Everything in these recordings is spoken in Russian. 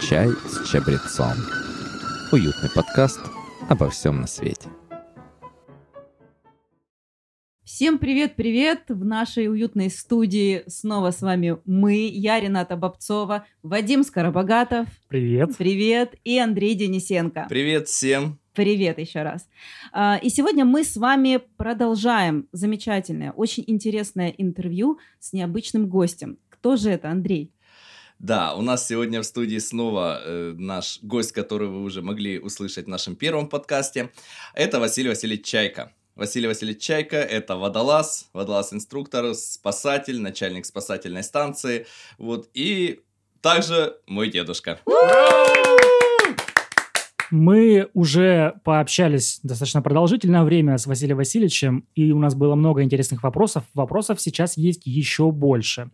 Чай с чабрецом. Уютный подкаст обо всем на свете. Всем привет-привет! В нашей уютной студии снова с вами мы, я Рената Бобцова, Вадим Скоробогатов. Привет. Привет. И Андрей Денисенко. Привет всем. Привет еще раз. А, и сегодня мы с вами продолжаем замечательное, очень интересное интервью с необычным гостем. Кто же это, Андрей? Да, у нас сегодня в студии снова э, наш гость, который вы уже могли услышать в нашем первом подкасте. Это Василий Васильевич Чайка. Василий Васильевич Чайка – это водолаз, водолаз-инструктор, спасатель, начальник спасательной станции. Вот, и также мой дедушка. Мы уже пообщались достаточно продолжительное время с Василием Васильевичем, и у нас было много интересных вопросов. Вопросов сейчас есть еще больше.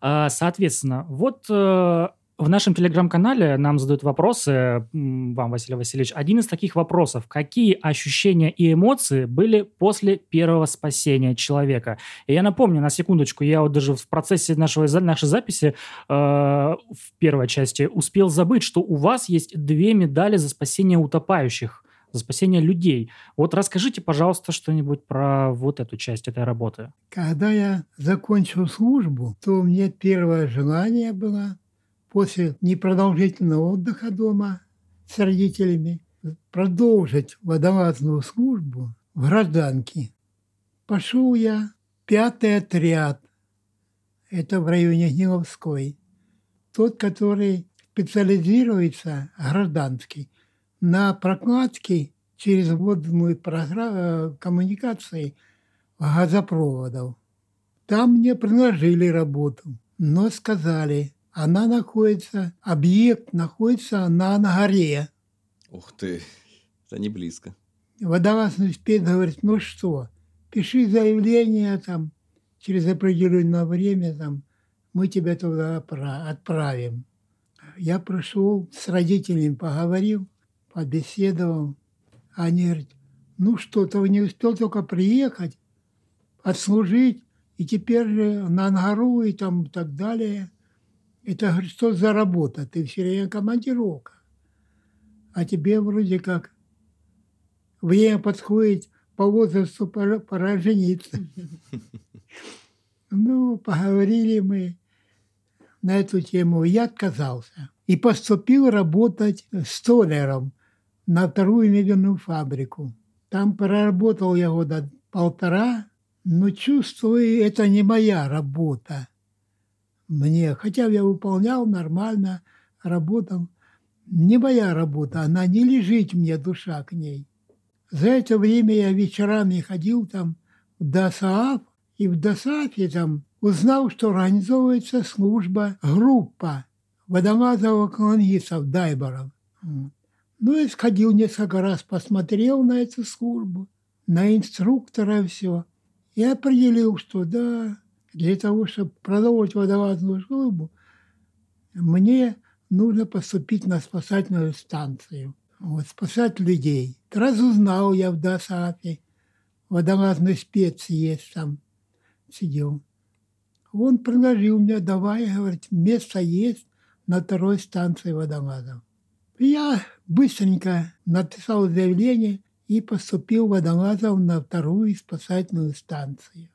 А, соответственно, вот э, в нашем телеграм-канале нам задают вопросы, вам, Василий Васильевич. Один из таких вопросов. Какие ощущения и эмоции были после первого спасения человека? И я напомню, на секундочку, я вот даже в процессе нашего, нашей записи э, в первой части успел забыть, что у вас есть две медали за спасение утопающих за спасение людей. Вот расскажите, пожалуйста, что-нибудь про вот эту часть этой работы. Когда я закончил службу, то у меня первое желание было после непродолжительного отдыха дома с родителями продолжить водолазную службу в гражданке. Пошел я пятый отряд, это в районе Гниловской, тот, который специализируется, гражданский, на прокладке через водную программу коммуникации газопроводов. Там мне предложили работу, но сказали, она находится, объект находится на, на горе. Ух ты, это не близко. Водолазный спец говорит, ну что, пиши заявление там, через определенное время там, мы тебя туда отправим. Я пришел с родителями, поговорил, побеседовал. Они говорят, ну что, ты не успел только приехать, отслужить, и теперь же на Ангару и там и так далее – это, говорит, что за работа? Ты все время командировка. А тебе вроде как время подходит по возрасту пора, жениться. Ну, поговорили мы на эту тему. Я отказался. И поступил работать столяром на вторую медленную фабрику. Там проработал я года полтора, но чувствую, это не моя работа мне, хотя я выполнял нормально, работал. Не моя работа, она не лежит мне душа к ней. За это время я вечерами ходил там в ДОСААФ, и в ДОСААФе там узнал, что организовывается служба, группа водолазов-колонистов, дайберов. Ну, я сходил несколько раз, посмотрел на эту службу, на инструктора все, и определил, что да, для того, чтобы продолжить водолазную службу, мне нужно поступить на спасательную станцию, вот, спасать людей. Разузнал я в ДОСАФе, водолазный спец есть там, сидел. Он предложил мне, давай, говорит, место есть на второй станции водолазов. Я быстренько написал заявление и поступил водолазов на вторую спасательную станцию.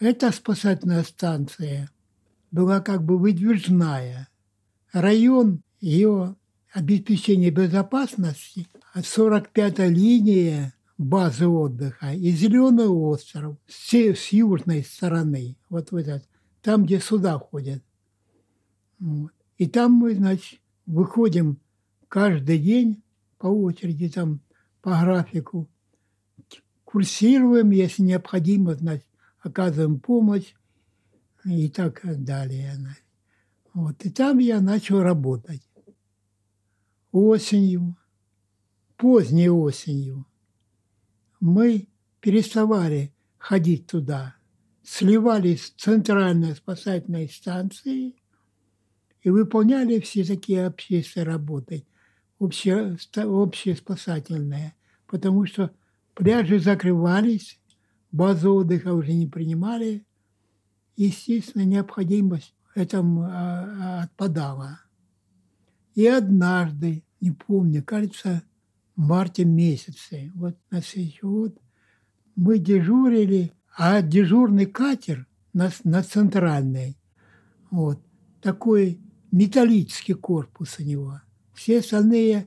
Эта спасательная станция была как бы выдвижная. Район ее обеспечения безопасности, 45-я линия базы отдыха и Зеленый остров с, с южной стороны, вот в этот, там, где суда ходят. Вот. И там мы, значит, выходим каждый день по очереди, там, по графику, курсируем, если необходимо, значит, оказываем помощь и так далее. Вот. И там я начал работать. Осенью, поздней осенью, мы переставали ходить туда, сливались с центральной спасательной станции и выполняли все такие общественные работы, общие, общие спасательные, потому что пляжи закрывались, базу отдыха уже не принимали. Естественно, необходимость в этом а, а, отпадала. И однажды, не помню, кажется, в марте месяце, вот на следующий год, мы дежурили, а дежурный катер на, на центральной, вот, такой металлический корпус у него. Все остальные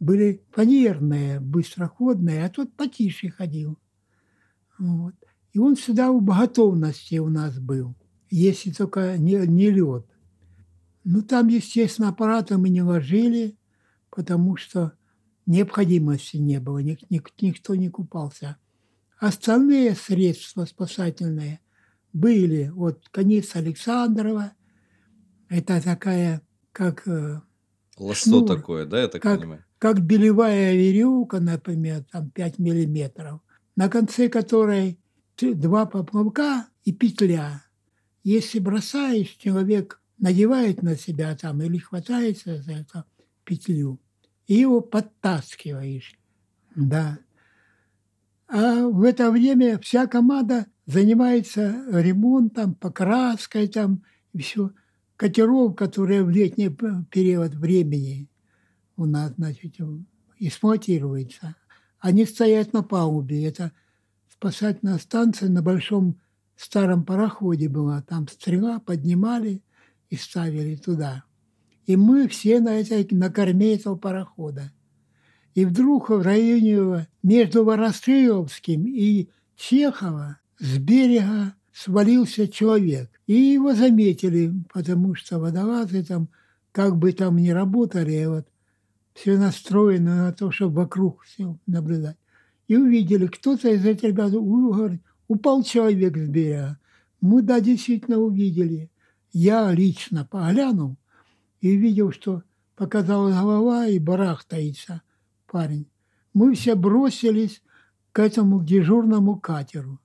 были фанерные, быстроходные, а тот потише ходил. Вот. И он всегда в готовности у нас был, если только не, не лед. Ну, там, естественно, аппараты мы не ложили, потому что необходимости не было, ник, ник, никто не купался. Остальные средства спасательные были. Вот конец Александрова, это такая, как... Э, Лассо шнур, такое, да, я так как, понимаю? Как белевая веревка, например, там 5 миллиметров, на конце которой два поплавка и петля. Если бросаешь, человек надевает на себя там или хватается за эту петлю, и его подтаскиваешь. Да. А в это время вся команда занимается ремонтом, покраской там, и все. Катеров, которые в летний период времени у нас, значит, эксплуатируются, они стоят на палубе. Это спасательная станция на большом старом пароходе была. Там стрела поднимали и ставили туда. И мы все на, этой, на корме этого парохода. И вдруг в районе между Воростыловским и Чехова с берега свалился человек. И его заметили, потому что водолазы там, как бы там ни работали, вот, все настроено на то, чтобы вокруг все наблюдать и увидели, кто-то из этих ребят говорит, упал человек с берега. Мы, да, действительно увидели. Я лично поглянул и видел, что показалась голова и барахтается парень. Мы все бросились к этому дежурному катеру.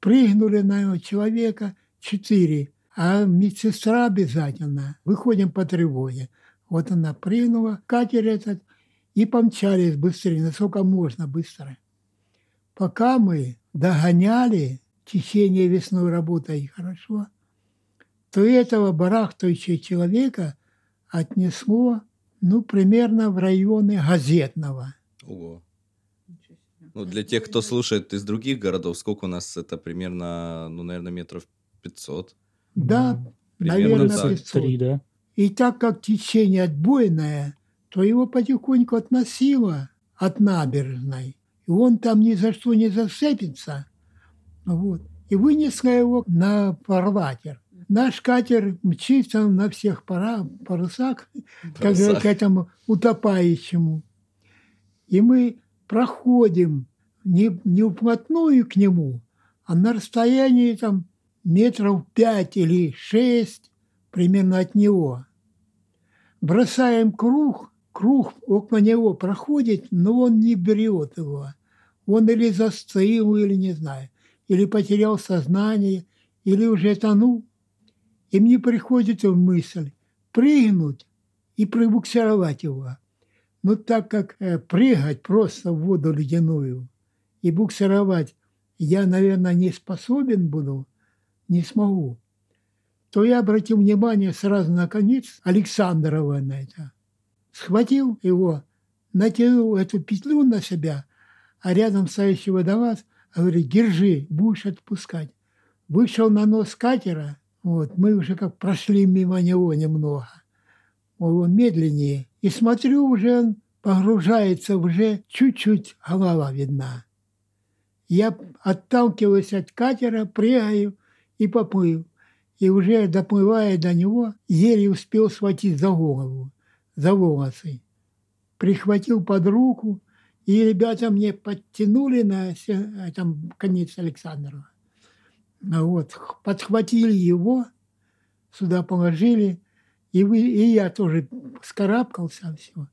Прыгнули на его человека четыре, а медсестра обязательно. Выходим по тревоге. Вот она прыгнула, катер этот, и помчались быстрее, насколько можно быстро. Пока мы догоняли течение весной работой хорошо, то этого барахтающего человека отнесло ну, примерно в районы Газетного. Ого. Ну, для тех, кто слушает из других городов, сколько у нас это примерно, ну, наверное, метров 500? Да, ну, наверное, так. 500. да. И так как течение отбойное, то его потихоньку относило от набережной и он там ни за что не зацепится. Вот. И вынесла его на фарватер. Наш катер мчится на всех пора, парусах, как к этому утопающему. И мы проходим не, не вплотную к нему, а на расстоянии там метров пять или шесть примерно от него. Бросаем круг, круг около него проходит, но он не берет его. Он или застыл, или не знаю, или потерял сознание, или уже тонул. И мне приходит в мысль прыгнуть и пробуксировать его. Но так как э, прыгать просто в воду ледяную и буксировать я, наверное, не способен буду, не смогу, то я обратил внимание сразу на конец Александрова на это. Схватил его, натянул эту петлю на себя а рядом стоящий водолаз говорит, держи, будешь отпускать. Вышел на нос катера, вот, мы уже как прошли мимо него немного. Он медленнее. И смотрю, уже он погружается, уже чуть-чуть голова видна. Я отталкиваюсь от катера, прыгаю и поплыл. И уже доплывая до него, еле успел схватить за голову, за волосы. Прихватил под руку, и ребята мне подтянули на этом конец Александрова. Вот, подхватили его, сюда положили, и, вы, и я тоже скарабкался, все.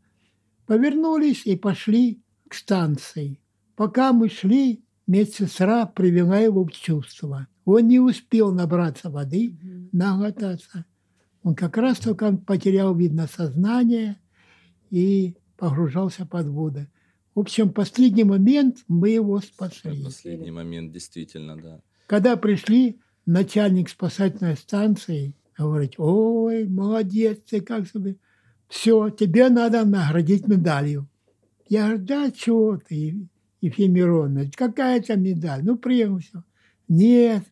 Повернулись и пошли к станции. Пока мы шли, медсестра привела его в чувство. Он не успел набраться воды, mm-hmm. наглотаться. Он как раз только потерял, видно, сознание и погружался под воду. В общем, последний момент мы его спасли. Последний момент, действительно, да. Когда пришли, начальник спасательной станции говорит, ой, молодец, ты как себе. все, тебе надо наградить медалью. Я говорю, да что ты, Ефим Миронович, какая это медаль? Ну, приехал все. Нет,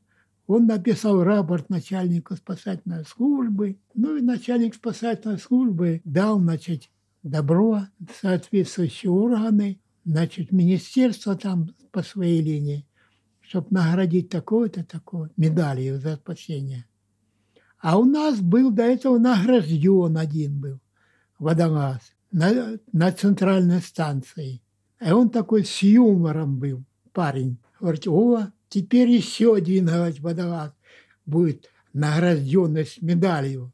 он написал рапорт начальнику спасательной службы. Ну и начальник спасательной службы дал, значит, добро соответствующие органы, значит, министерство там по своей линии, чтобы наградить такое-то, такое, медалью за спасение. А у нас был до этого награжден один был водолаз на, на центральной станции. И он такой с юмором был, парень. Говорит, о, теперь еще один, говорит, водолаз будет награжденный с медалью.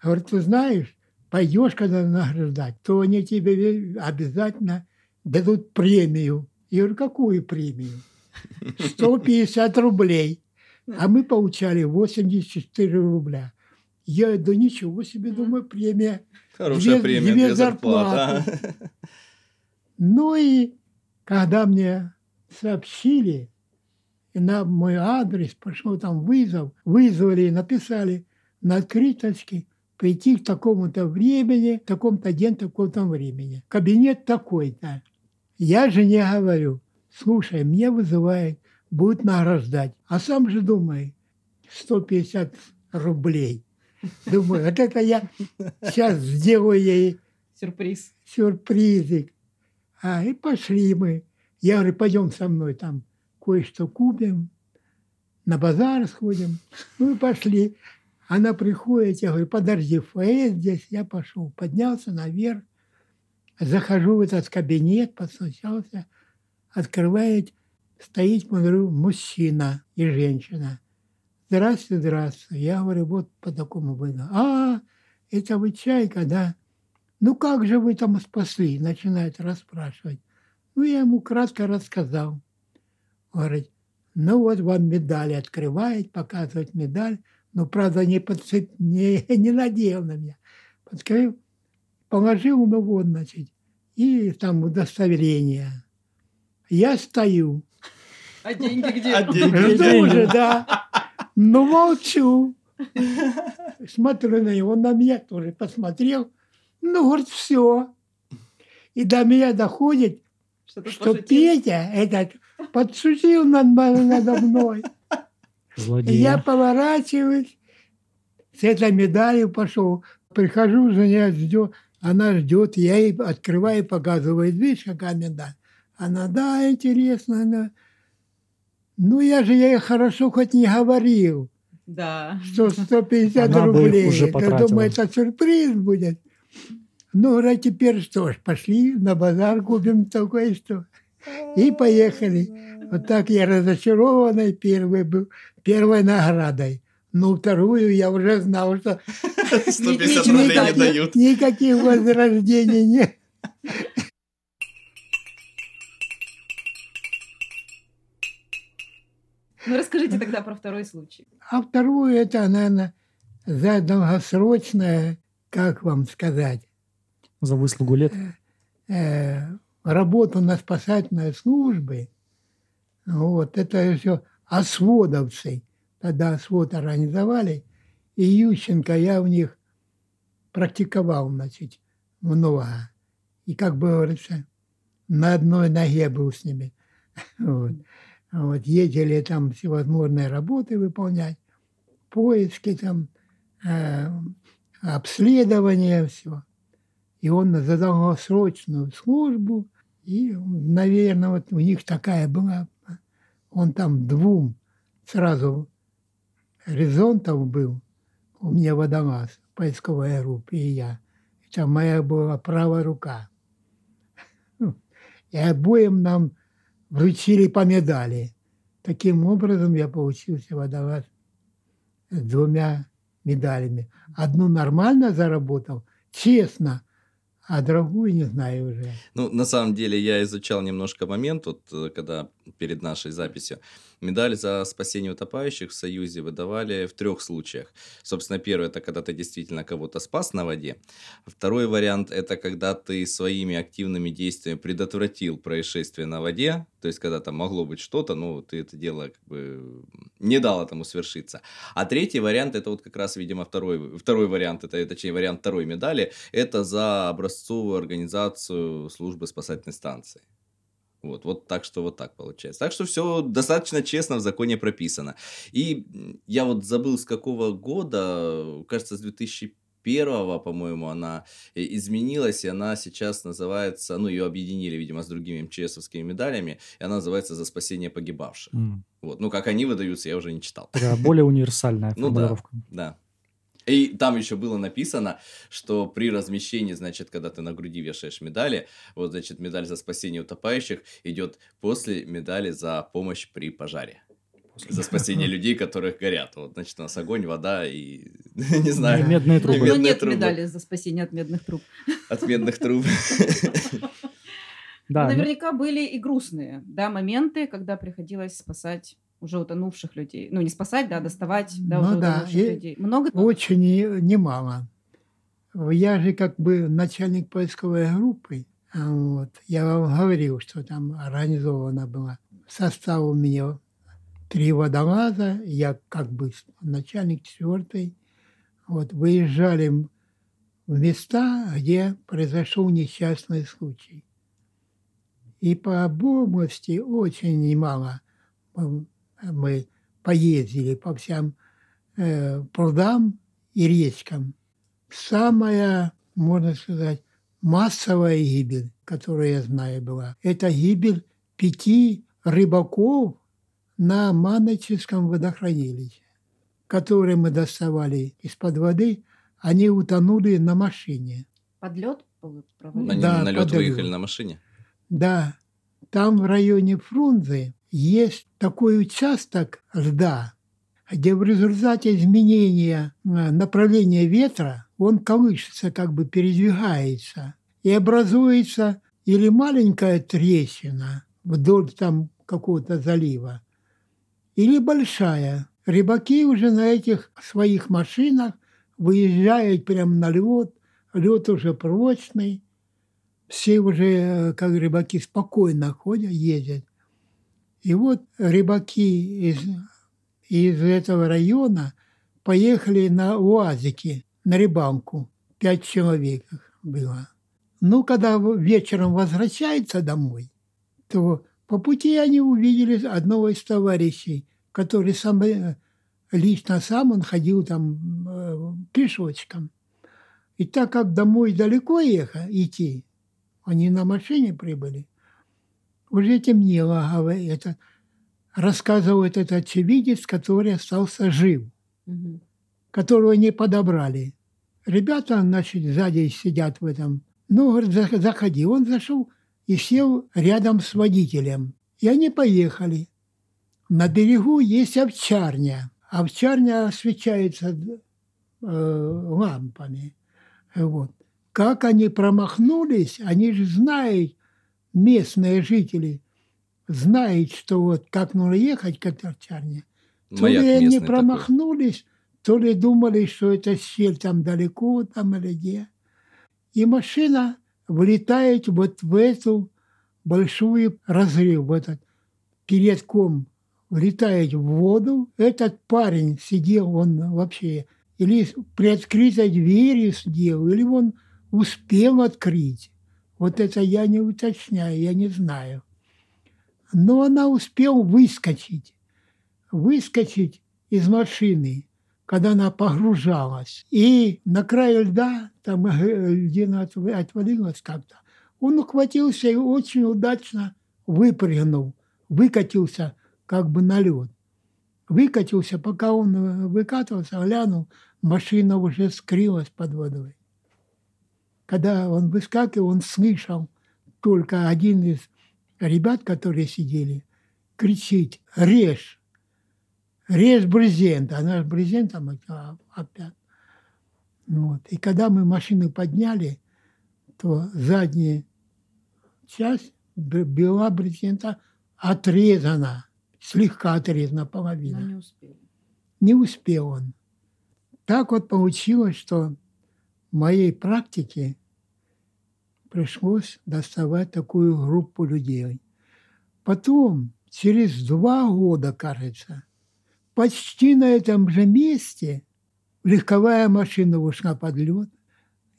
Говорит, ты знаешь, пойдешь, когда награждать, то они тебе обязательно дадут премию. Я говорю, какую премию? 150 рублей. А мы получали 84 рубля. Я, да ничего себе, думаю, премия. Хорошая две, премия, две зарплаты. Ну и когда мне сообщили, и на мой адрес пошел там вызов, вызвали и написали на открыточке прийти к такому-то времени, такому-то день, такому-то времени. Кабинет такой-то. Я же не говорю, слушай, мне вызывает, будет награждать. А сам же думаю, 150 рублей. Думаю, вот это я сейчас сделаю ей сюрприз. Сюрпризик. А, и пошли мы. Я говорю, пойдем со мной там кое-что купим, на базар сходим. Ну и пошли. Она приходит, я говорю, подожди, фойе здесь. Я пошел, поднялся наверх, захожу в этот кабинет, постучался, открывает, стоит, смотрю, мужчина и женщина. Здравствуйте, здравствуйте. Я говорю, вот по такому было. А, это вы чайка, да? Ну как же вы там спасли? Начинает расспрашивать. Ну, я ему кратко рассказал. Говорит, ну вот вам медаль открывает, показывает медаль, но, правда, не, подцеп... не, не надел на меня. Подкрыл, положил, ну вот, значит, и там удостоверение. Я стою. А деньги где? А деньги Жду уже, да. Ну, молчу. Смотрю на него, он на меня тоже посмотрел. Ну, говорит, все. И до меня доходит, что пошутил. Петя этот подшутил над, надо мной. И Злодея. я поворачиваюсь, с этой медалью пошел. Прихожу, женя ждет, она ждет, я ей открываю, показываю, видишь, какая медаль. Она, да, интересно, она. Ну, я же ей хорошо хоть не говорил, Да. что 150 Она бы рублей. уже Я потратила. думаю, это сюрприз будет. Ну, а теперь что ж, пошли на базар, купим такое что. И поехали. Вот так я разочарованный первый был, первой наградой. Ну, вторую я уже знал, что 150 Ничего рублей не дают. никаких возрождений нет. Ну, расскажите тогда про второй случай. А вторую это, наверное, за долгосрочное, как вам сказать, За выслугу лет. э, работу на спасательной службе. Вот, это все осводовцы. Тогда освод организовали. И Ющенко, я у них практиковал, значит, много. И, как бы говорится, на одной ноге был с ними. Вот. Вот, ездили там всевозможные работы выполнять, поиски там, э, обследование, все. И он за долгосрочную службу, и, наверное, вот у них такая была, он там двум сразу горизонтов был, у меня водолаз, поисковая группа, и я. Это моя была правая рука. И обоим нам вручили по медали. Таким образом я получился водолаз с двумя медалями. Одну нормально заработал, честно, а другую не знаю уже. Ну, на самом деле, я изучал немножко момент, вот, э, когда перед нашей записью. Медаль за спасение утопающих в Союзе выдавали в трех случаях. Собственно, первый – это когда ты действительно кого-то спас на воде. Второй вариант – это когда ты своими активными действиями предотвратил происшествие на воде, То есть, когда там могло быть что-то, ну, ты это дело как бы не дал этому свершиться. А третий вариант, это вот как раз, видимо, второй, второй вариант, это, точнее, вариант второй медали, это за образцовую организацию службы спасательной станции. Вот, вот так что вот так получается. Так что все достаточно честно в законе прописано. И я вот забыл с какого года, кажется, с 2000 первого, по-моему, она изменилась, и она сейчас называется, ну, ее объединили, видимо, с другими МЧСовскими медалями, и она называется «За спасение погибавших». Mm. Вот. Ну, как они выдаются, я уже не читал. Такая более универсальная формулировка. Ну, да, да. И там еще было написано, что при размещении, значит, когда ты на груди вешаешь медали, вот, значит, медаль за спасение утопающих идет после медали за помощь при пожаре за спасение людей, которых горят. Вот, значит, у нас огонь, вода и, не знаю... Медные трубы. Но нет трубы. медали за спасение от медных труб. От медных труб. Да, Наверняка были и грустные да, моменты, когда приходилось спасать уже утонувших людей. Ну, не спасать, да, а доставать да, ну, уже да. утонувших и людей. Много? Очень немало. Я же как бы начальник поисковой группы. Вот. Я вам говорил, что там организована была. Состав у меня три водолаза, я как бы начальник четвертой. Вот, выезжали в места, где произошел несчастный случай. И по области очень немало мы поездили по всем э, прудам и речкам. Самая, можно сказать, массовая гибель, которую я знаю была, это гибель пяти рыбаков на Маноческом водохранилище, которые мы доставали из-под воды, они утонули на машине. Под лед Они да, на лед выехали на машине? Да. Там в районе Фрунзе есть такой участок льда, где в результате изменения э, направления ветра он колышется, как бы передвигается, и образуется или маленькая трещина вдоль там какого-то залива, или большая. Рыбаки уже на этих своих машинах выезжают прямо на лед, лед уже прочный, все уже, как рыбаки, спокойно ходят, ездят. И вот рыбаки из, из этого района поехали на УАЗике, на рыбалку. Пять человек было. Ну, когда вечером возвращается домой, то по пути они увидели одного из товарищей, который сам, э, лично сам он ходил там э, пешочком. И так как домой далеко ехать, идти, они на машине прибыли, уже темнело, это, рассказывает этот очевидец, который остался жив, угу. которого не подобрали. Ребята, значит, сзади сидят в этом. Ну, говорит, заходи. Он зашел, и сел рядом с водителем. И они поехали. На берегу есть овчарня. Овчарня освещается э, лампами. Вот. Как они промахнулись, они же знают, местные жители знают, что вот как нужно ехать к овчарне. То Маяк ли они промахнулись, такой. то ли думали, что это щель там далеко, там или где. И машина влетает вот в эту большую разрыв, в этот передком влетает в воду. Этот парень сидел, он вообще или при открытой двери сидел, или он успел открыть. Вот это я не уточняю, я не знаю. Но она успела выскочить. Выскочить из машины когда она погружалась. И на краю льда, там э, льдина отвалилась как-то, он ухватился и очень удачно выпрыгнул, выкатился как бы на лед. Выкатился, пока он э, выкатывался, глянул, машина уже скрылась под водой. Когда он выскакивал, он слышал только один из ребят, которые сидели, кричит «Режь!» режь брезент, а наш брезентом опять. Вот. И когда мы машину подняли, то задняя часть была брезента отрезана, слегка отрезана половина. Но не успел. Не успел он. Так вот получилось, что моей практике пришлось доставать такую группу людей. Потом, через два года, кажется, почти на этом же месте легковая машина ушла под лед.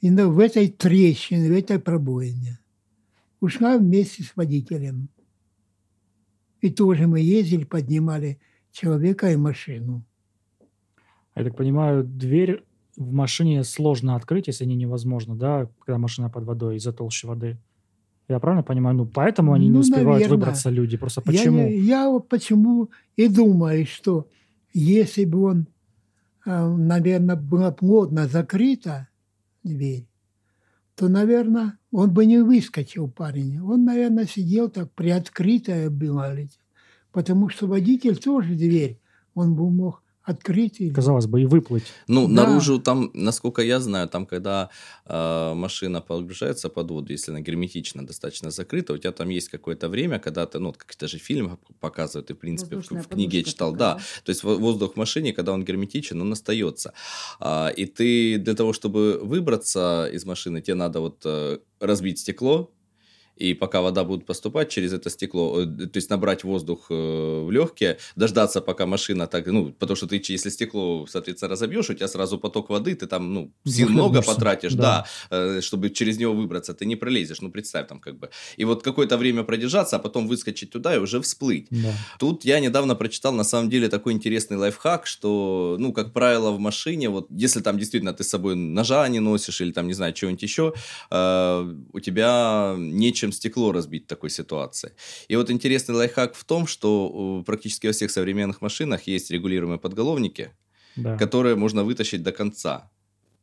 И в этой трещине, в этой пробоине ушла вместе с водителем. И тоже мы ездили, поднимали человека и машину. Я так понимаю, дверь в машине сложно открыть, если не невозможно, да, когда машина под водой из-за толщи воды. Я правильно понимаю? Ну, поэтому они не Ну, успевают наверно. выбраться люди. Просто Я, почему? не- я вот почему и думаю, что если бы он, наверное, была плотно закрыта дверь, то, наверное, он бы не выскочил парень. Он, наверное, сидел так приоткрытая была. Потому что водитель тоже дверь, он бы мог открыть. или- Казалось бы, и выплыть. Ну, Да. наружу там, насколько я знаю, там, когда э, машина погружается под воду, если она герметично достаточно закрыта, у тебя там есть какое-то время, когда ты, ну, как даже фильм показывают, и, в принципе, в, Воздушная в книге я читал, такая, да. То есть во- воздух в машине, когда он герметичен, он остается. А, и ты для того, чтобы выбраться из машины, тебе надо вот э, разбить стекло, и пока вода будет поступать через это стекло, э, то есть набрать воздух э, в легкие, дождаться, пока машина так, ну, потому что ты, если стекло, соответственно, разобьешь, у тебя сразу поток воды, ты там, ну, сил много потратишь, да. да, э, чтобы через него выбраться, ты не пролезешь, ну, представь там как бы. И вот какое-то время продержаться, а потом выскочить туда и уже всплыть. Да. Тут я недавно прочитал, на самом деле, такой интересный лайфхак, что, ну, как правило, в машине, вот, если там действительно ты с собой ножа не носишь или там, не знаю, чего-нибудь еще, э, у тебя нечем стекло разбить в такой ситуации. И вот интересный лайфхак в том, что э, практически во всех современных машинах есть регулируемые подголовники, да. которые можно вытащить до конца.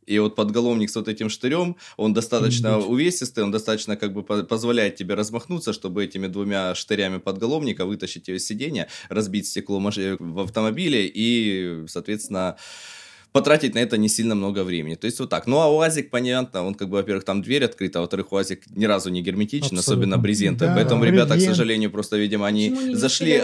И вот подголовник с вот этим штырем, он достаточно увесистый, он достаточно как бы по- позволяет тебе размахнуться, чтобы этими двумя штырями подголовника вытащить ее из сиденья, разбить стекло маши- в автомобиле и, соответственно, потратить на это не сильно много времени. То есть вот так. Ну, а УАЗик, понятно, он как бы, во-первых, там дверь открыта, а во-вторых, УАЗик ни разу не герметичен, Абсолютно. особенно брезентом. Да, Поэтому ребята, к брезент. сожалению, просто, видимо, они не зашли...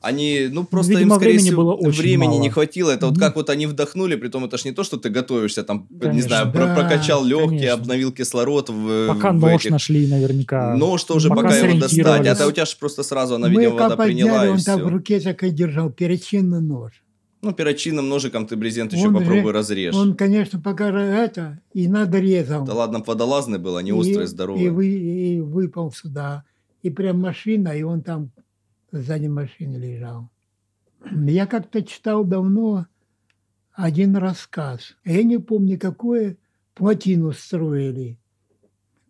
Они, ну, просто Видимо, им, скорее времени всего, было очень времени мало. не хватило. Это вот как вот они вдохнули, при том это ж не то, что ты готовишься, там, не Конечно. знаю, про- Да, прокачал легкие, конечно. обновил кислород в Пока в нож этих- нашли наверняка. Нож тоже, Пока пока, его достать. А то у тебя же просто сразу она, Мы видимо, вода как приняла подняли, и он все. так в руке так и держал, перочинный нож. Ну, перочинным ножиком ты брезент еще Он попробуй же- разрежь. Он, конечно, пока это и надрезал. Да ладно, водолазный был, а не острый, здоровый. И, вы, и выпал сюда. И прям машина, и он там сзади машины лежал. Я как-то читал давно один рассказ. Я не помню, какое плотину строили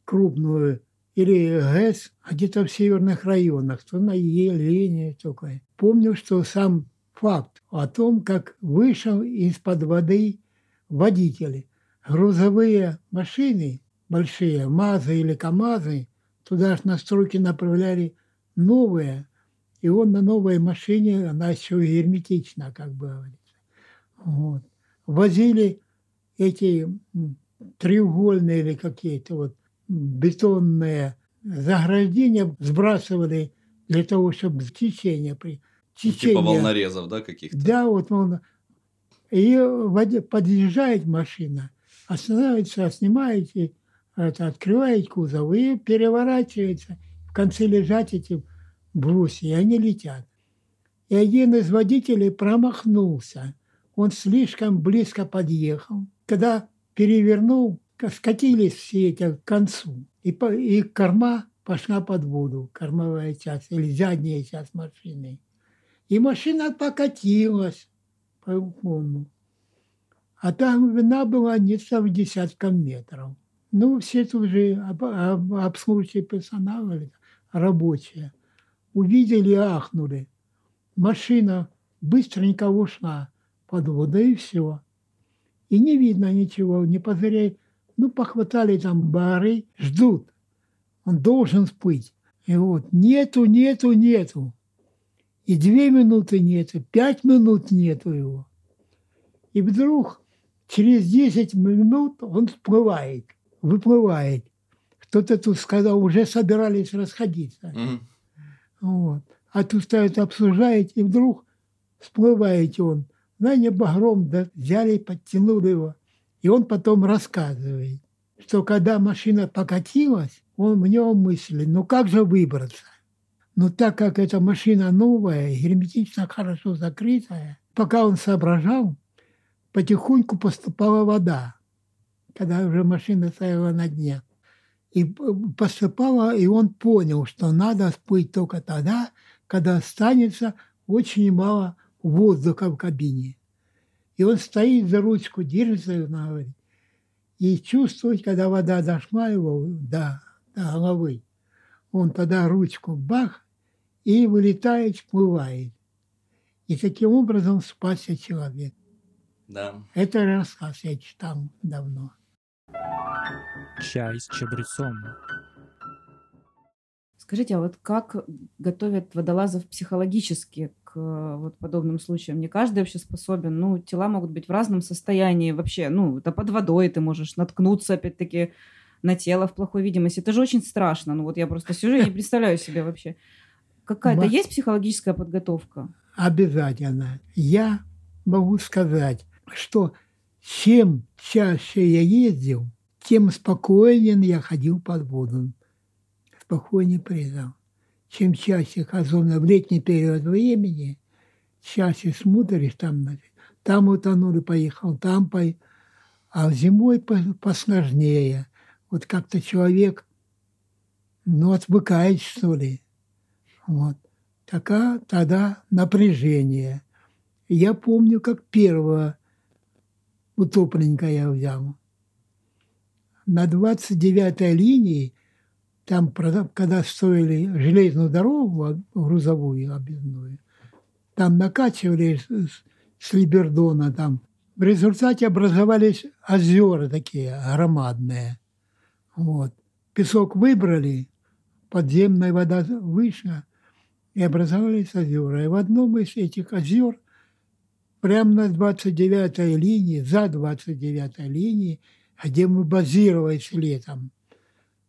крупную или ГЭС, а где-то в северных районах, то на Елене только. Помню, что сам факт о том, как вышел из-под воды водители. Грузовые машины, большие, МАЗы или КАМАЗы, туда же на стройки направляли новые, и он на новой машине, она еще герметична, как бы говорится. Вот. Возили эти треугольные или какие-то вот бетонные заграждения, сбрасывали для того, чтобы течение при Ну, Типа волнорезов, да, каких-то? да, вот он. И подъезжает машина, останавливается, снимаете, это, открывает кузов и переворачивается. В конце лежат эти брусья, и они летят. И один из водителей промахнулся. Он слишком близко подъехал. Когда перевернул, ка- скатились все эти к концу. И, по- и корма пошла под воду, кормовая часть или задняя часть машины. И машина покатилась по уклону. А там глубина была где-то в десяткам метров. Ну, все тут же об, об, обслуживающий персонал, или рабочие, увидели и ахнули. Машина быстренько ушла под воду, и все. И не видно ничего, не позыряй. Ну, похватали там бары, ждут. Он должен всплыть. И вот нету, нету, нету. И две минуты нету, пять минут нету его. И вдруг через 10 минут он всплывает, выплывает. Кто-то тут сказал, уже собирались расходиться. Мгм. Вот. А тут стоит, обсуждает, и вдруг всплывает он. На багром да, взяли, подтянули его. И он потом рассказывает, что когда машина покатилась, он в нем мысли, ну как же выбраться? Но так как эта машина новая, герметично хорошо закрытая, пока он соображал, потихоньку поступала вода, когда уже машина стояла на дне. И поступала, и он понял, что надо спыть только тогда, когда останется очень мало воздуха в кабине. И он стоит за ручку, держится, говорит, и чувствует, когда вода дошла его до, до головы. Он тогда ручку бах, и вылетает, всплывает. И таким образом спасся человек. Да. Это рассказ я читал давно. Чай с чабрецом. Скажите, а вот как готовят водолазов психологически к вот подобным случаям? Не каждый вообще способен. Ну, тела могут быть в разном состоянии вообще. Ну, это под водой ты можешь наткнуться, опять-таки, на тело в плохой видимости. Это же очень страшно. Ну, вот я просто сижу и не представляю себе вообще. Какая-то Ма- есть психологическая подготовка? Обязательно. Я могу сказать, что чем чаще я ездил, тем спокойнее я ходил под воду. Спокойнее призал. Чем чаще, особенно в летний период времени, чаще смотришь, там, значит, там утонули, поехал, там по... А зимой по- посложнее. Вот как-то человек, ну, отвыкает, что ли. Вот. Такая тогда напряжение. Я помню, как первого утопленника я взял. На 29-й линии, там, когда строили железную дорогу а, грузовую, объездную, там накачивали с Либердона, там. В результате образовались озера такие громадные. Вот. Песок выбрали, подземная вода выше, и образовались озера. И в одном из этих озер, прямо на 29-й линии, за 29-й линией, где мы базировались летом,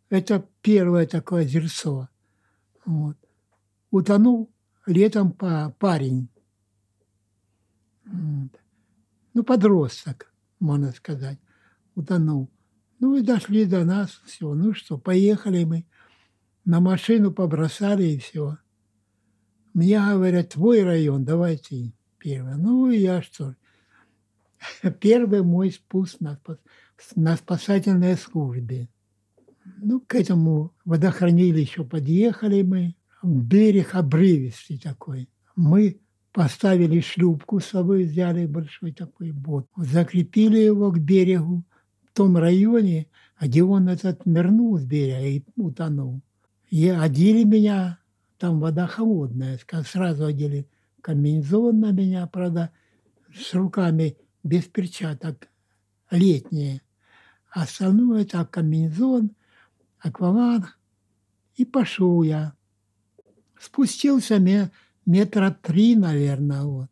это первое такое озерцо. Вот. Утонул летом па- парень. Ну, подросток, можно сказать, утонул. Ну, и дошли до нас, все. Ну что, поехали мы. На машину побросали и все. Мне говорят, твой район, давай ты первый. Ну, я что? Первый мой спуск на, на спасательной службе. Ну, к этому водохранилищу подъехали мы. Берег обрывистый такой. Мы поставили шлюпку с собой, взяли большой такой бот. Закрепили его к берегу в том районе, где он этот нырнул с берега и утонул. И одели меня, там вода холодная, сразу одели комбинезон на меня, правда, с руками без перчаток, летние. А Остальное так, комбинезон, акваланг. И пошел я. Спустился ме- метра три, наверное, вот,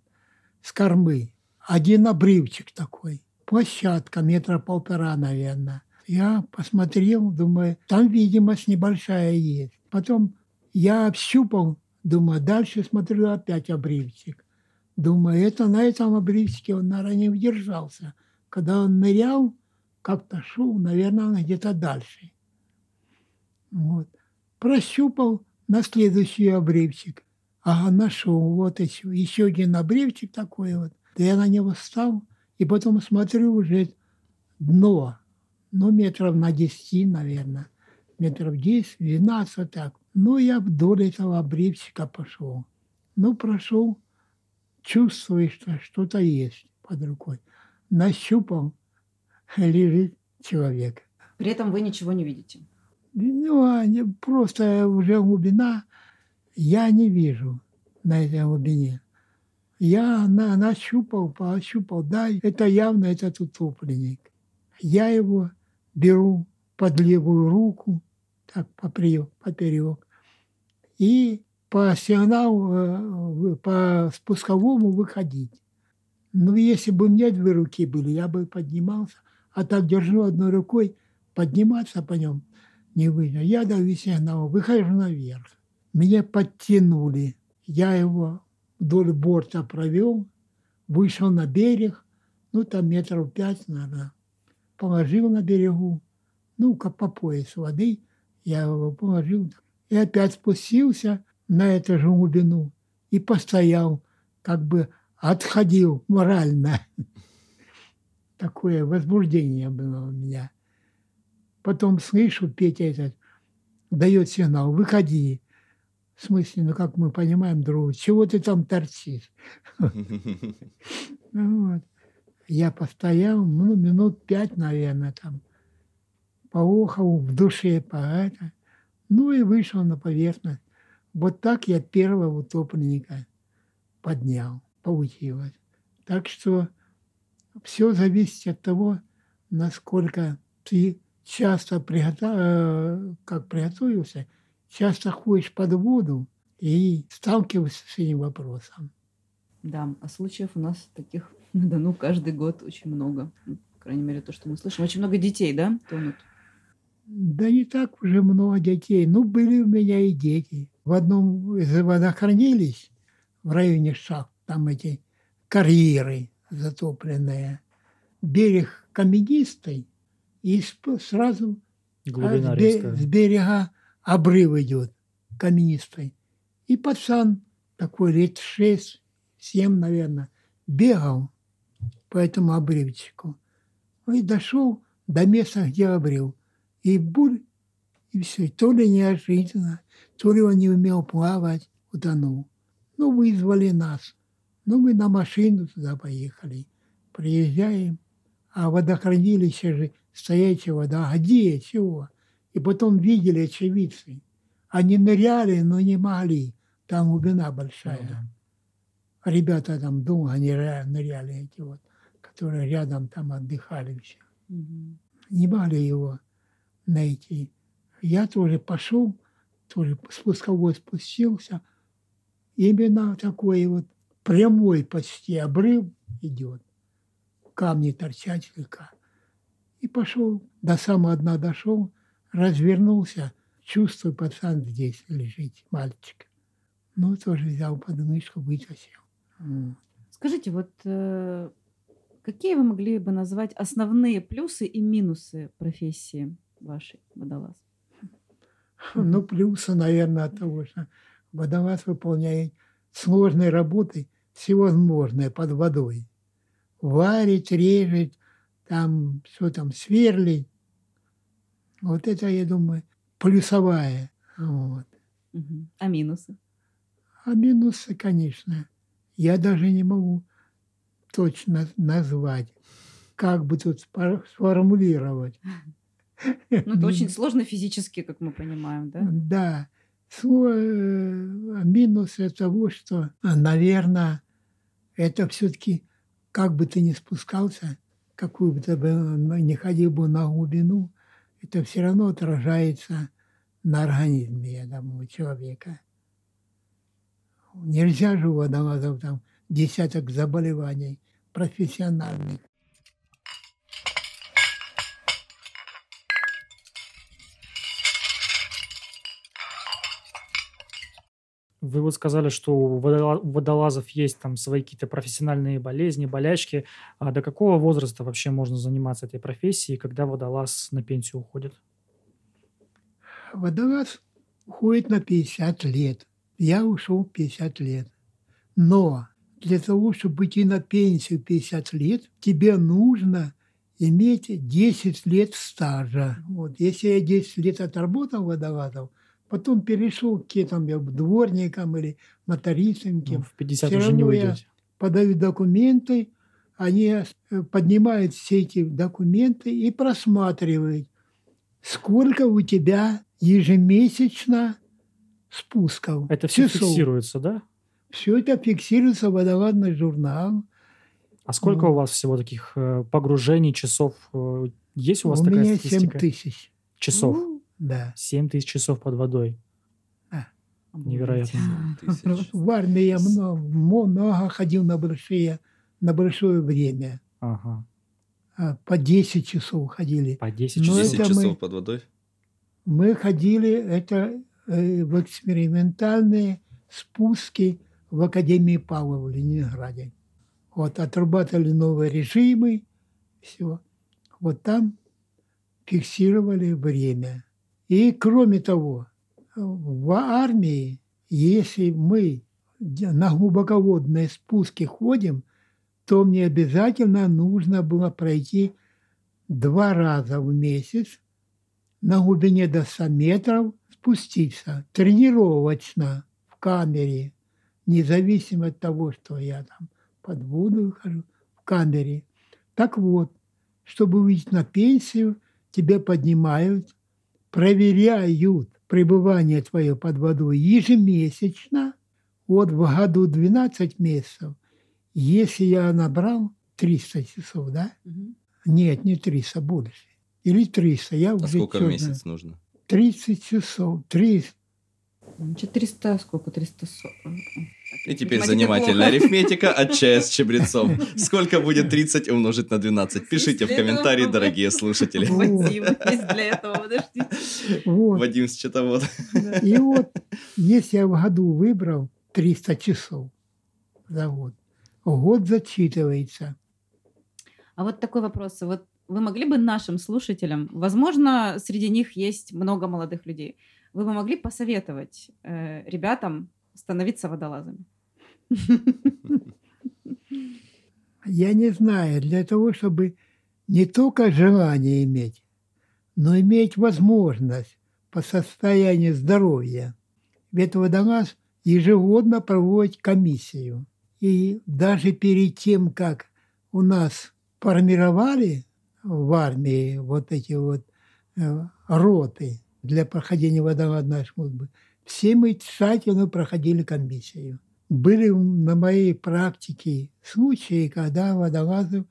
с кормы. Один обрывчик такой. Площадка метра полтора, наверное. Я посмотрел, думаю, там видимость небольшая есть. Потом я общупал, думаю, дальше смотрю, опять обрывчик. Думаю, это на этом обрывчике он, наверное, не удержался. Когда он нырял, как-то шел, наверное, он где-то дальше. Вот. Прощупал на следующий обрывчик. Ага, нашел. Вот еще, еще один обрывчик такой вот. Да я на него встал, и потом смотрю уже дно. Ну, метров на 10, наверное. Метров 10, 12 так. Ну, я вдоль этого обрывчика пошел. Ну, прошел, чувствую, что что-то есть под рукой. Нащупал, лежит человек. При этом вы ничего не видите. Ну, а просто уже глубина я не вижу на этой глубине. Я на, нащупал, поощупал, да, это явно этот утопленник. Я его беру под левую руку, так поперек, поперек, и по сигналу, э, по спусковому выходить. Ну, если бы у меня две руки были, я бы поднимался, а так держу одной рукой, подниматься по нем не выйду. Я даю сигнал, выхожу наверх. Меня подтянули. Я его вдоль борта провел, вышел на берег, ну, там метров пять, наверное, положил на берегу, ну, как по пояс воды, я его положил. И опять спустился, на эту же глубину и постоял, как бы отходил морально. Такое возбуждение было у меня. Потом слышу, Петя этот дает сигнал, выходи. В смысле, ну как мы понимаем друг, чего ты там торчишь? Я постоял, ну, минут пять, наверное, там, поохал в душе по это, ну и вышел на поверхность. Вот так я первого утопленника поднял, получилось. Так что все зависит от того, насколько ты часто. Э, как приготовился, часто ходишь под воду и сталкиваешься с этим вопросом. Да, а случаев у нас таких на Дону каждый год очень много. Ну, по крайней мере, то, что мы слышим. Очень много детей, да, тонут? Да не так уже много детей. Ну, были у меня и дети. В одном из водохранилищ в районе шахт, там эти карьеры затопленные. Берег каменистый, и сразу Глубина с, с берега обрыв идет каменистый. И пацан такой лет шесть, семь, наверное, бегал по этому обрывчику. И дошел до места, где обрыв. И бурь, и все. То ли неожиданно, то ли он не умел плавать, утонул. Ну, вызвали нас. Ну, мы на машину туда поехали. Приезжаем, а водохранилище же стоячая вода. А где, чего? И потом видели очевидцы. Они ныряли, но не могли. Там глубина большая. Ну, да. Ребята там думали, они ныряли эти вот, которые рядом там отдыхали все. Угу. Не могли его найти. Я тоже пошел, тоже спусковой спустился. Именно такой вот прямой почти обрыв идет. Камни торчат слегка. И пошел, до самого дна дошел, развернулся, чувствую, пацан здесь лежит, мальчик. Ну, тоже взял подмышку, вытащил. Скажите, вот э, какие вы могли бы назвать основные плюсы и минусы профессии вашей водолаз? Ну, плюсы, наверное, от того, что водолаз выполняет сложные работы, всевозможные под водой. Варить, режет, там все там сверлить. Вот это, я думаю, плюсовая. Вот. А минусы? А минусы, конечно, я даже не могу точно назвать, как бы тут сформулировать. Ну, это очень сложно физически, как мы понимаем, да? Да. Э, минусы того, что, наверное, это все-таки, как бы ты ни спускался, какую бы ты не ходил бы на глубину, это все равно отражается на организме, я думаю, человека. Нельзя же у водолазов там десяток заболеваний профессиональных. Вы вот сказали, что у водолазов есть там свои какие-то профессиональные болезни, болячки. А до какого возраста вообще можно заниматься этой профессией, когда водолаз на пенсию уходит? Водолаз уходит на 50 лет. Я ушел 50 лет. Но для того, чтобы идти на пенсию 50 лет, тебе нужно иметь 10 лет стажа. Вот. Если я 10 лет отработал водолазов, Потом перешел к там, я, дворникам или мотористам. Ну, в 50 Все уже не выйдете. подаю документы, они э, поднимают все эти документы и просматривают, сколько у тебя ежемесячно спусков. Это все часов. фиксируется, да? Все это фиксируется в водолазный журнал. А сколько ну, у вас всего таких э, погружений, часов? Э, есть у вас у такая меня статистика? 7 тысяч. Часов? Ну, да. 7 тысяч часов под водой. А. Невероятно. В армии я много, много ходил на большие, на большое время. Ага. А, по 10 часов ходили. По 10 часов? 10 часов мы, под водой? Мы ходили это э, в экспериментальные спуски в Академии Павла в Ленинграде. Вот, отрабатывали новые режимы, все. Вот там фиксировали время. И кроме того, в армии Если мы на глубоководные спуски ходим, то мне обязательно нужно было пройти два раза в месяц на глубине до 100 метров спуститься тренировочно в камере, независимо от того, что я там под воду хожу, в камере. Так вот, чтобы выйти на пенсию, тебя поднимают, проверяют пребывание твое под водой ежемесячно, вот в году 12 месяцев, если я набрал 300 часов, да? Угу. Нет, не 300, больше. Или 300. Я а сколько в месяц нужно? 30 часов. 3, 400, сколько? 340. Ну, И теперь занимательная арифметика от чая с чабрецом. Сколько будет 30 умножить на 12? Пишите в комментарии, дорогие слушатели. Вадим, есть для этого, подождите. Вадим счетовод. Да. И вот, если я в году выбрал 300 часов за год, год зачитывается. А вот такой вопрос. Вот вы могли бы нашим слушателям, возможно, среди них есть много молодых людей – вы бы могли посоветовать э, ребятам становиться водолазами? Я не знаю, для того, чтобы не только желание иметь, но иметь возможность по состоянию здоровья. Ведь водолаз ежегодно проводит комиссию. И даже перед тем, как у нас формировали в армии вот эти вот э, роты для прохождения водолазной службы, все мы тщательно проходили комиссию. Были на моей практике случаи, когда водолазов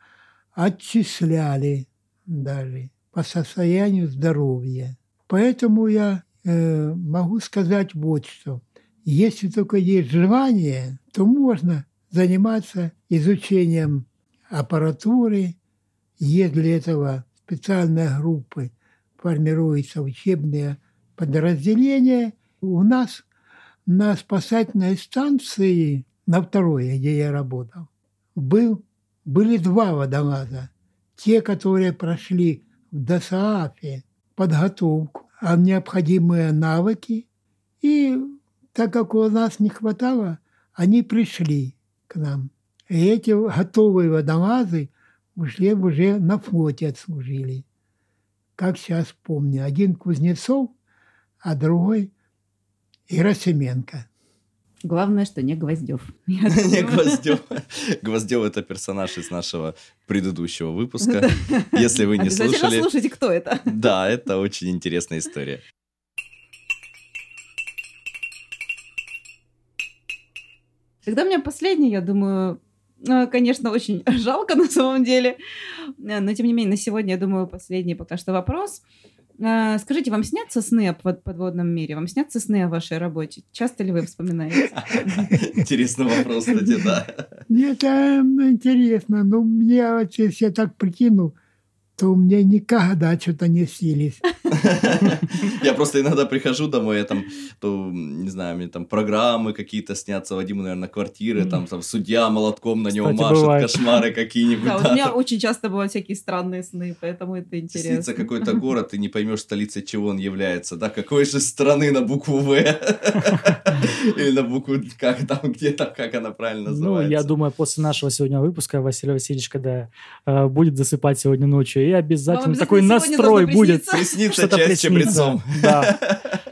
отчисляли даже по состоянию здоровья. Поэтому я э, могу сказать вот что. Если только есть желание, то можно заниматься изучением аппаратуры. Есть для этого специальные группы, формируются учебные подразделения. У нас на спасательной станции, на второй, где я работал, был, были два водолаза. Те, которые прошли в ДОСААФе подготовку, а необходимые навыки. И так как у нас не хватало, они пришли к нам. И эти готовые водолазы ушли уже на флоте отслужили. Как сейчас помню, один Кузнецов, а другой Герасименко. Главное, что не Гвоздев. Не Гвоздев. Гвоздев это персонаж из нашего предыдущего выпуска. Если вы не слушали, слушайте, кто это. да, это очень интересная история. Тогда у меня последний, я думаю, конечно, очень жалко на самом деле. Э, Но, тем не менее, на сегодня, я думаю, последний пока что вопрос. Э, Скажите, вам снятся сны о под- подводном мире? Вам снятся сны о вашей работе? Часто ли вы вспоминаете? Интересный вопрос, кстати, да. Мне это интересно, но мне, вот если я так прикину, то у меня никогда что-то не снились. Я просто иногда прихожу домой, я там, то, не знаю, мне там программы какие-то снятся, Вадиму, наверное, квартиры, там, там судья молотком на него машет, кошмары какие-нибудь. Да, у меня очень часто бывают всякие странные сны, поэтому это Снится интересно. какой-то город, ты не поймешь столицей чего он является, да, какой же страны на букву В или на букву, как там, где там, как она правильно Ну, называется. я думаю, после нашего сегодня выпуска Василий Васильевич, когда э, будет засыпать сегодня ночью, и обязательно, такой настрой будет. Приснится Что-то чай с чабрецом. Да.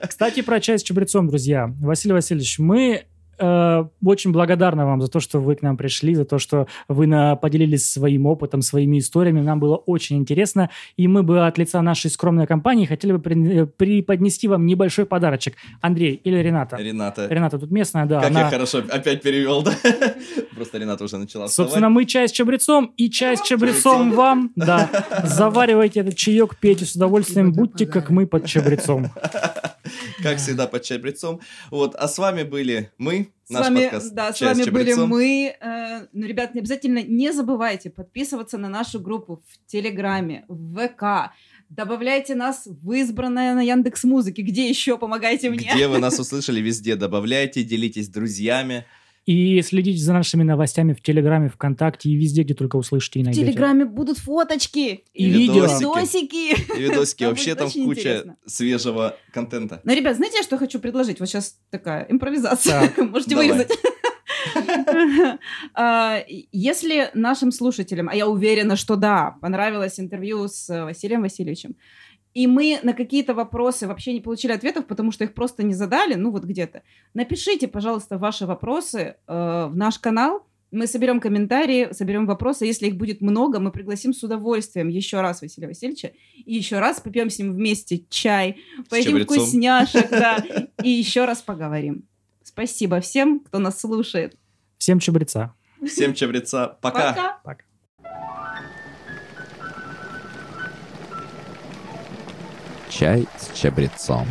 Кстати, про чай с чабрецом, друзья. Василий Васильевич, мы э, очень благодарны вам за то, что вы к нам пришли, за то, что вы на- поделились своим опытом, своими историями. Нам было очень интересно. И мы бы от лица нашей скромной компании хотели бы при- э, преподнести вам небольшой подарочек. Андрей или Рената? Рената, Рената тут местная, да. как она- я хорошо опять перевел, да? Просто Рената уже начала вставать. Собственно, мы чай с чабрецом и чай с чабрецом вам. Да. Заваривайте этот чаек, пейте с удовольствием. Будьте как мы под чабрецом. Как всегда, под чабрецом. Вот, а с вами были мы, С наш вами, подкаст да, с «Чай вами были чабрецом». мы. Э, ну, ребят, не обязательно не забывайте подписываться на нашу группу в Телеграме, в ВК. Добавляйте нас в избранное на Яндекс Музыке. Где еще помогайте мне? Где вы нас услышали, везде добавляйте, делитесь с друзьями. И следите за нашими новостями в Телеграме, ВКонтакте и везде, где только услышите и В найдете. Телеграме будут фоточки И видео. видосики. И видосики. Вообще там куча интересно. свежего контента. Ну, ребят, знаете, что я хочу предложить? Вот сейчас такая импровизация. Так, Можете давай. вырезать. А, Если нашим слушателям, а я уверена, что да, понравилось интервью с Василием Васильевичем, и мы на какие-то вопросы вообще не получили ответов, потому что их просто не задали, ну вот где-то, напишите, пожалуйста, ваши вопросы э, в наш канал, мы соберем комментарии, соберем вопросы. Если их будет много, мы пригласим с удовольствием еще раз Василия Васильевича. И еще раз попьем с ним вместе чай, поедим вкусняшек, да, и еще раз поговорим. Спасибо всем, кто нас слушает. Всем чабреца. Всем чабреца. Пока. Пока. Чай с чабрецом.